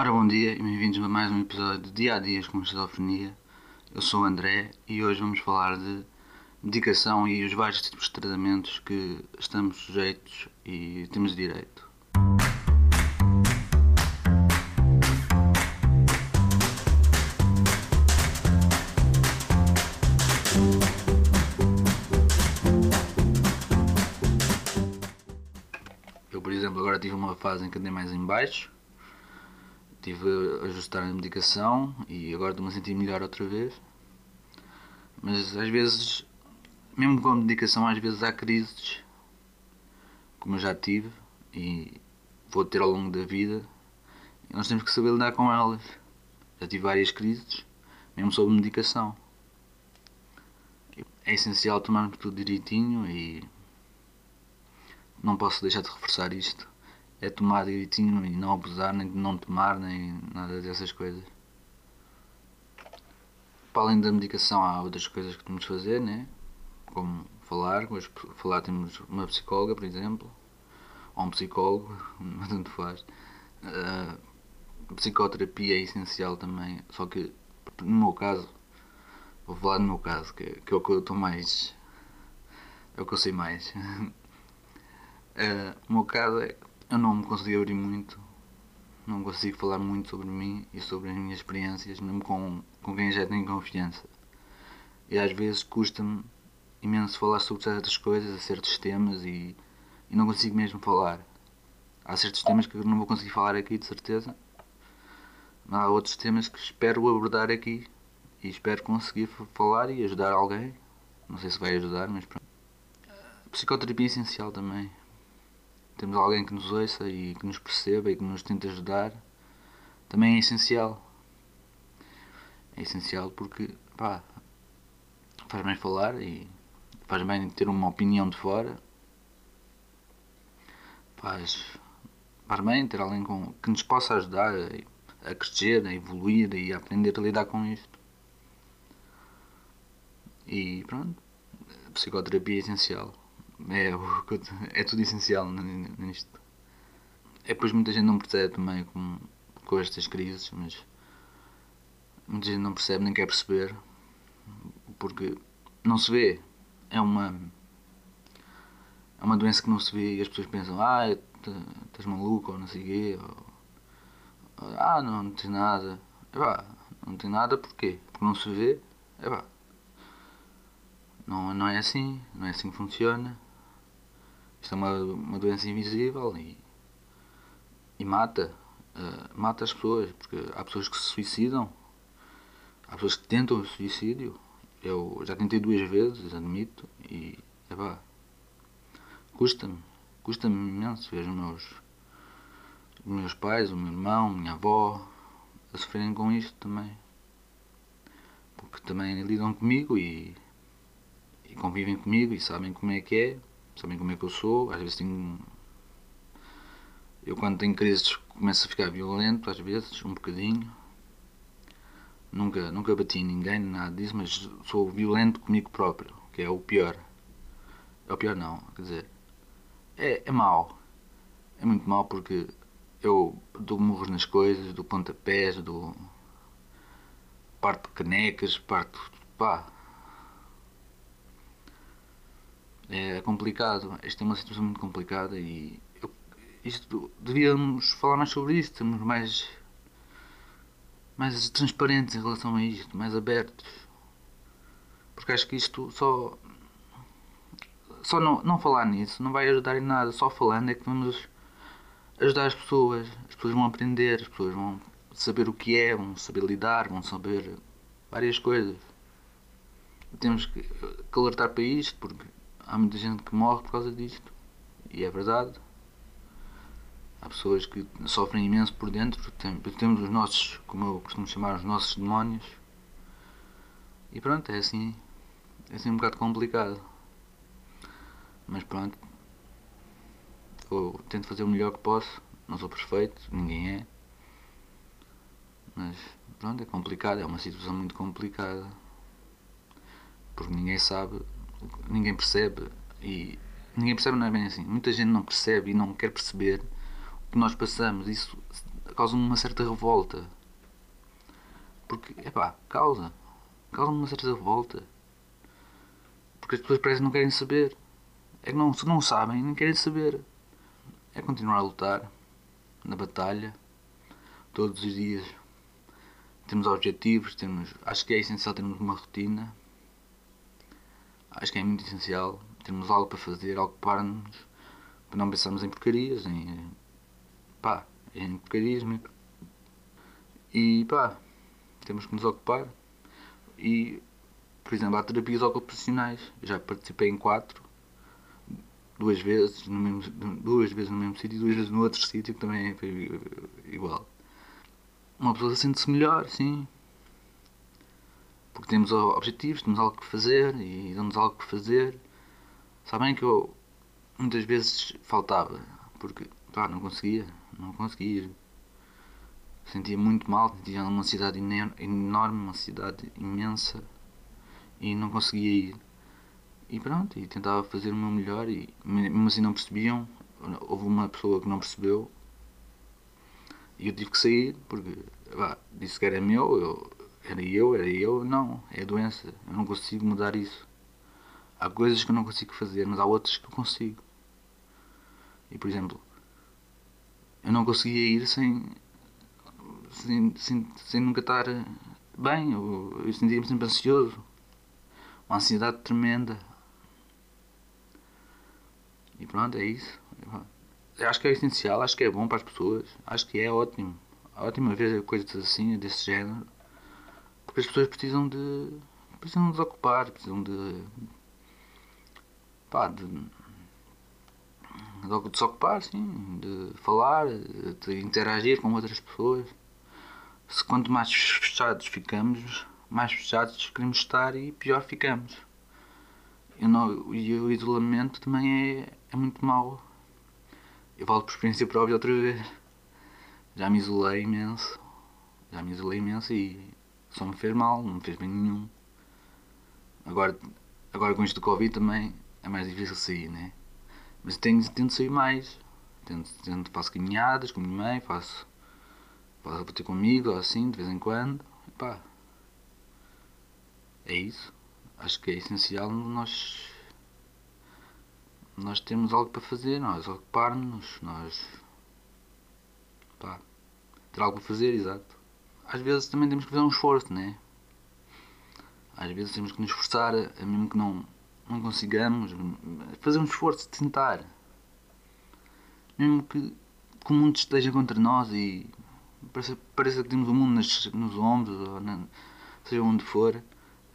Ora, bom dia e bem-vindos a mais um episódio de Dia a Dias com Esquizofrenia. Eu sou o André e hoje vamos falar de medicação e os vários tipos de tratamentos que estamos sujeitos e temos direito. Eu, por exemplo, agora tive uma fase em que andei mais em baixo Estive a ajustar a medicação e agora estou-me a sentir melhor outra vez. Mas às vezes, mesmo com a medicação, às vezes há crises, como eu já tive e vou ter ao longo da vida, e nós temos que saber lidar com elas. Já tive várias crises, mesmo sob medicação. É essencial tomarmos tudo direitinho e não posso deixar de reforçar isto é tomar direitinho e não abusar, nem não tomar, nem nada dessas coisas. Para além da medicação, há outras coisas que temos de fazer, né? Como falar, falar temos uma psicóloga, por exemplo, ou um psicólogo, tanto faz. Uh, psicoterapia é essencial também, só que no meu caso, vou falar no meu caso, que, que é o que eu estou mais. é o que eu sei mais. uh, o meu caso é eu não me consegui abrir muito, não consigo falar muito sobre mim e sobre as minhas experiências, mesmo com, com quem já tenho confiança. E às vezes custa-me imenso falar sobre certas coisas, a certos temas e, e não consigo mesmo falar. Há certos temas que eu não vou conseguir falar aqui, de certeza. Mas há outros temas que espero abordar aqui e espero conseguir falar e ajudar alguém. Não sei se vai ajudar, mas pronto. Psicoterapia é essencial também temos alguém que nos ouça e que nos perceba e que nos tente ajudar, também é essencial. É essencial porque pá, faz bem falar e faz bem ter uma opinião de fora. Faz, faz bem ter alguém com, que nos possa ajudar a, a crescer, a evoluir e a aprender a lidar com isto. E pronto, a psicoterapia é essencial. É, é tudo essencial nisto. É pois muita gente não percebe também com, com estas crises, mas muita gente não percebe nem quer perceber porque não se vê. É uma é uma doença que não se vê e as pessoas pensam, ah, estás maluco ou não sei o quê, ou, ah, não, não nada. Epá, não tem nada porquê? Porque não se vê. Epá, não, não é assim, não é assim que funciona. Isto é uma, uma doença invisível e, e mata. Uh, mata as pessoas, porque há pessoas que se suicidam, há pessoas que tentam o suicídio. Eu já tentei duas vezes, admito, e epá, custa-me, custa-me imenso ver os meus, os meus pais, o meu irmão, minha avó a sofrerem com isto também. Porque também lidam comigo e, e convivem comigo e sabem como é que é sabem como é que eu sou, às vezes tenho. Eu quando tenho crises começo a ficar violento, às vezes, um bocadinho. Nunca, nunca bati em ninguém, nada disso, mas sou violento comigo próprio, que é o pior. É o pior não, quer dizer. É, é mau. É muito mau porque eu dou murros nas coisas, dou pontapés, dou. parto canecas, parto. pá, é complicado. Esta é uma situação muito complicada e eu, isto devíamos falar mais sobre isto, sermos mais mais transparentes em relação a isto, mais abertos. Porque acho que isto só só não, não falar nisso não vai ajudar em nada, só falando é que vamos ajudar as pessoas, as pessoas vão aprender, as pessoas vão saber o que é, vão saber lidar, vão saber várias coisas. Temos que alertar para isto porque há muita gente que morre por causa disto. E é verdade. Há pessoas que sofrem imenso por dentro, porque temos os nossos, como eu costumo chamar, os nossos demónios. E pronto, é assim. É assim um bocado complicado. Mas pronto. Eu tento fazer o melhor que posso. Não sou perfeito, ninguém é. Mas pronto, é complicado, é uma situação muito complicada. Porque ninguém sabe ninguém percebe e ninguém percebe não é bem assim. Muita gente não percebe e não quer perceber o que nós passamos. Isso causam uma certa revolta. Porque, epá, causa. Causa uma certa revolta. Porque as pessoas parecem não querem saber. É que não, se não sabem, não querem saber. É continuar a lutar na batalha todos os dias. Temos objetivos, temos. Acho que é essencial termos uma rotina. Acho que é muito essencial termos algo para fazer, algo para não pensarmos em porcarias, em pá, em porcarias mesmo. E pá, temos que nos ocupar. E, por exemplo, há terapias ocupacionais. Já participei em quatro, duas vezes no mesmo, duas vezes no mesmo sítio e duas vezes no outro sítio que também foi igual. Uma pessoa sente-se melhor, sim. Porque temos objetivos, temos algo que fazer e damos algo que fazer. Sabem que eu muitas vezes faltava, porque pá, não conseguia, não conseguia. Sentia muito mal, sentia uma ansiedade enorme, uma ansiedade imensa e não conseguia ir. E pronto, e tentava fazer o meu melhor e mesmo assim não percebiam. Houve uma pessoa que não percebeu e eu tive que sair porque pá, disse que era meu, eu, era eu, era eu, não, é doença, eu não consigo mudar isso. Há coisas que eu não consigo fazer, mas há outras que eu consigo. E por exemplo, eu não conseguia ir sem, sem, sem, sem nunca estar bem. Eu, eu sentia-me sempre ansioso. Uma ansiedade tremenda. E pronto, é isso. Eu acho que é essencial, acho que é bom para as pessoas, acho que é ótimo. É ótimo ver coisas assim, desse género. Porque as pessoas precisam de. precisam de desocupar, precisam de. pá, de de desocupar, sim, de falar, de interagir com outras pessoas. Se quanto mais fechados ficamos, mais fechados queremos estar e pior ficamos. E o isolamento também é, é muito mau. Eu falo por experiência própria outra vez. Já me isolei imenso. Já me isolei imenso e só me fez mal, não me fez bem nenhum. Agora, agora com isto do Covid também é mais difícil sair, né? Mas tenho, tento sair mais. Tento, tento, faço caminhadas com a minha mãe, faço. Faço bater comigo, assim, de vez em quando. E pá. É isso. Acho que é essencial nós. Nós temos algo para fazer, nós ocuparmos, nós. pá. Ter algo para fazer, exato. Às vezes também temos que fazer um esforço, né? Às vezes temos que nos esforçar, mesmo que não não consigamos, fazer um esforço de tentar. Mesmo que, que o mundo esteja contra nós e pareça, pareça que temos o mundo nas, nos ombros, ou na, seja onde for,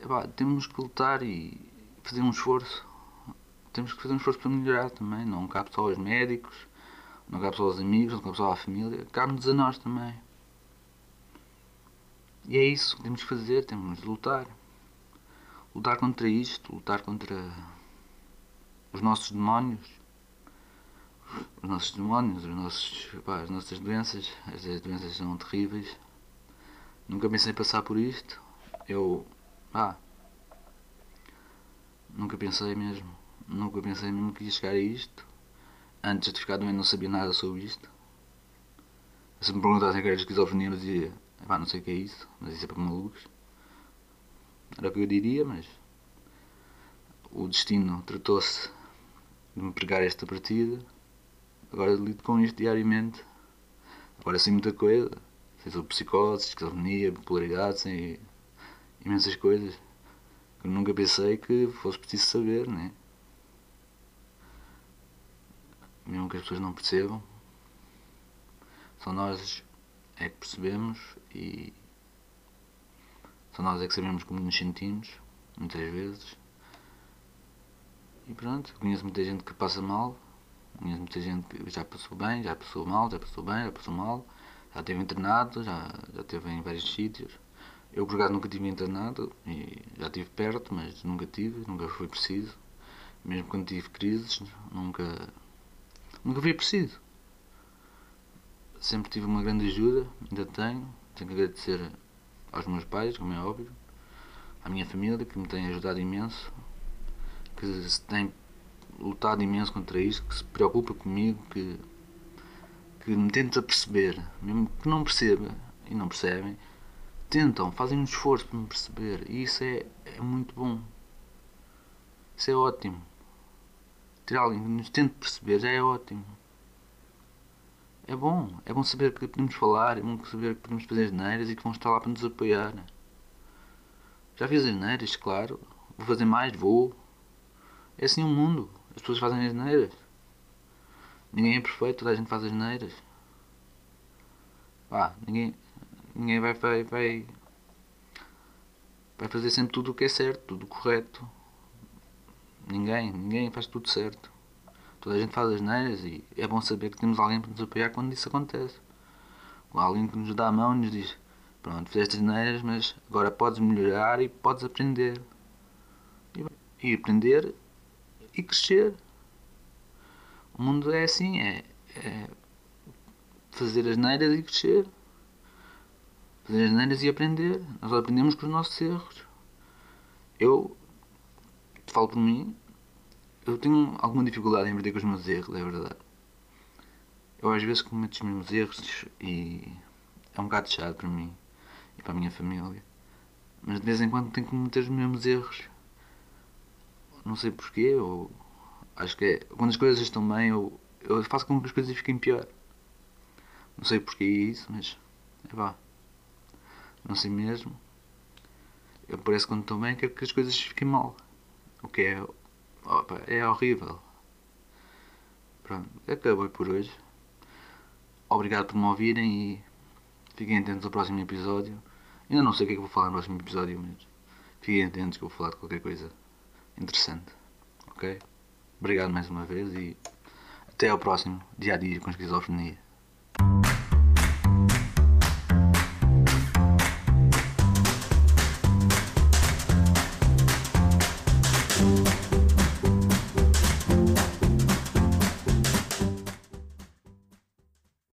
epá, temos que lutar e fazer um esforço. Temos que fazer um esforço para melhorar também. Não cabe só aos médicos, não cabe só aos amigos, não cabe só à família, cabe-nos a nós também. E é isso que temos que fazer, temos de lutar lutar contra isto, lutar contra os nossos demónios, os nossos demónios, os nossos, pá, as nossas doenças, estas doenças são terríveis. Nunca pensei passar por isto. Eu, ah, nunca pensei mesmo, nunca pensei mesmo que ia chegar a isto. Antes de ficar doente não sabia nada sobre isto. Se me perguntassem que era esquizofrenia, eu dizia, pá, não sei o que é isso, mas isso é para malucos. Era o que eu diria, mas o destino tratou-se de me pregar esta partida. Agora lido com isto diariamente. Agora sei muita coisa. Sei sobre psicose, esquizofrenia, bipolaridade, sei imensas coisas que eu nunca pensei que fosse preciso saber, né? Mesmo que as pessoas não percebam. Só nós é que percebemos e só nós é que sabemos como nos sentimos, muitas vezes. E pronto, conheço muita gente que passa mal, conheço muita gente que já passou bem, já passou mal, já passou bem, já passou mal, já teve internado, já, já teve em vários sítios. Eu por acaso nunca tive internado e já estive perto, mas nunca tive, nunca foi preciso. Mesmo quando tive crises, nunca, nunca foi preciso. Sempre tive uma grande ajuda, ainda tenho, tenho que agradecer aos meus pais, como é óbvio, à minha família, que me tem ajudado imenso, que se tem lutado imenso contra isto, que se preocupa comigo, que, que me tenta perceber, mesmo que não perceba e não percebem, tentam, fazem um esforço para me perceber e isso é, é muito bom. Isso é ótimo. Ter alguém que nos tente perceber já é ótimo. É bom, é bom saber que podemos falar, é bom saber que podemos fazer neiras e que vão estar lá para nos apoiar. Já fiz as neiras, claro. Vou fazer mais, vou. É assim o mundo. As pessoas fazem as neiras. Ninguém é perfeito, toda a gente faz as neiras. Ninguém, ninguém vai, vai, vai, vai fazer sempre tudo o que é certo, tudo correto. Ninguém, ninguém faz tudo certo. Toda a gente faz as neiras e é bom saber que temos alguém para nos apoiar quando isso acontece. Alguém que nos dá a mão e nos diz: Pronto, fizeste as neiras, mas agora podes melhorar e podes aprender. E, aprender e crescer. O mundo é assim: é, é fazer as neiras e crescer. Fazer as neiras e aprender. Nós aprendemos com os nossos erros. Eu falo por mim, eu tenho alguma dificuldade em aprender com os meus erros, é verdade. Eu às vezes cometo os mesmos erros e é um bocado chato para mim e para a minha família. Mas de vez em quando tenho que cometer os mesmos erros. Não sei porquê, ou acho que é. Quando as coisas estão bem, eu, eu faço com que as coisas fiquem pior. Não sei porquê isso, mas. É vá. Não sei mesmo. Eu parece que quando estou bem quero que as coisas fiquem mal. O que é Opa, é horrível. Pronto, acabou por hoje. Obrigado por me ouvirem e fiquem atentos ao próximo episódio. Ainda não sei o que é que vou falar no próximo episódio, mas fiquem atentos que eu vou falar de qualquer coisa interessante. Ok? Obrigado mais uma vez e até ao próximo dia a dia com esquizofrenia.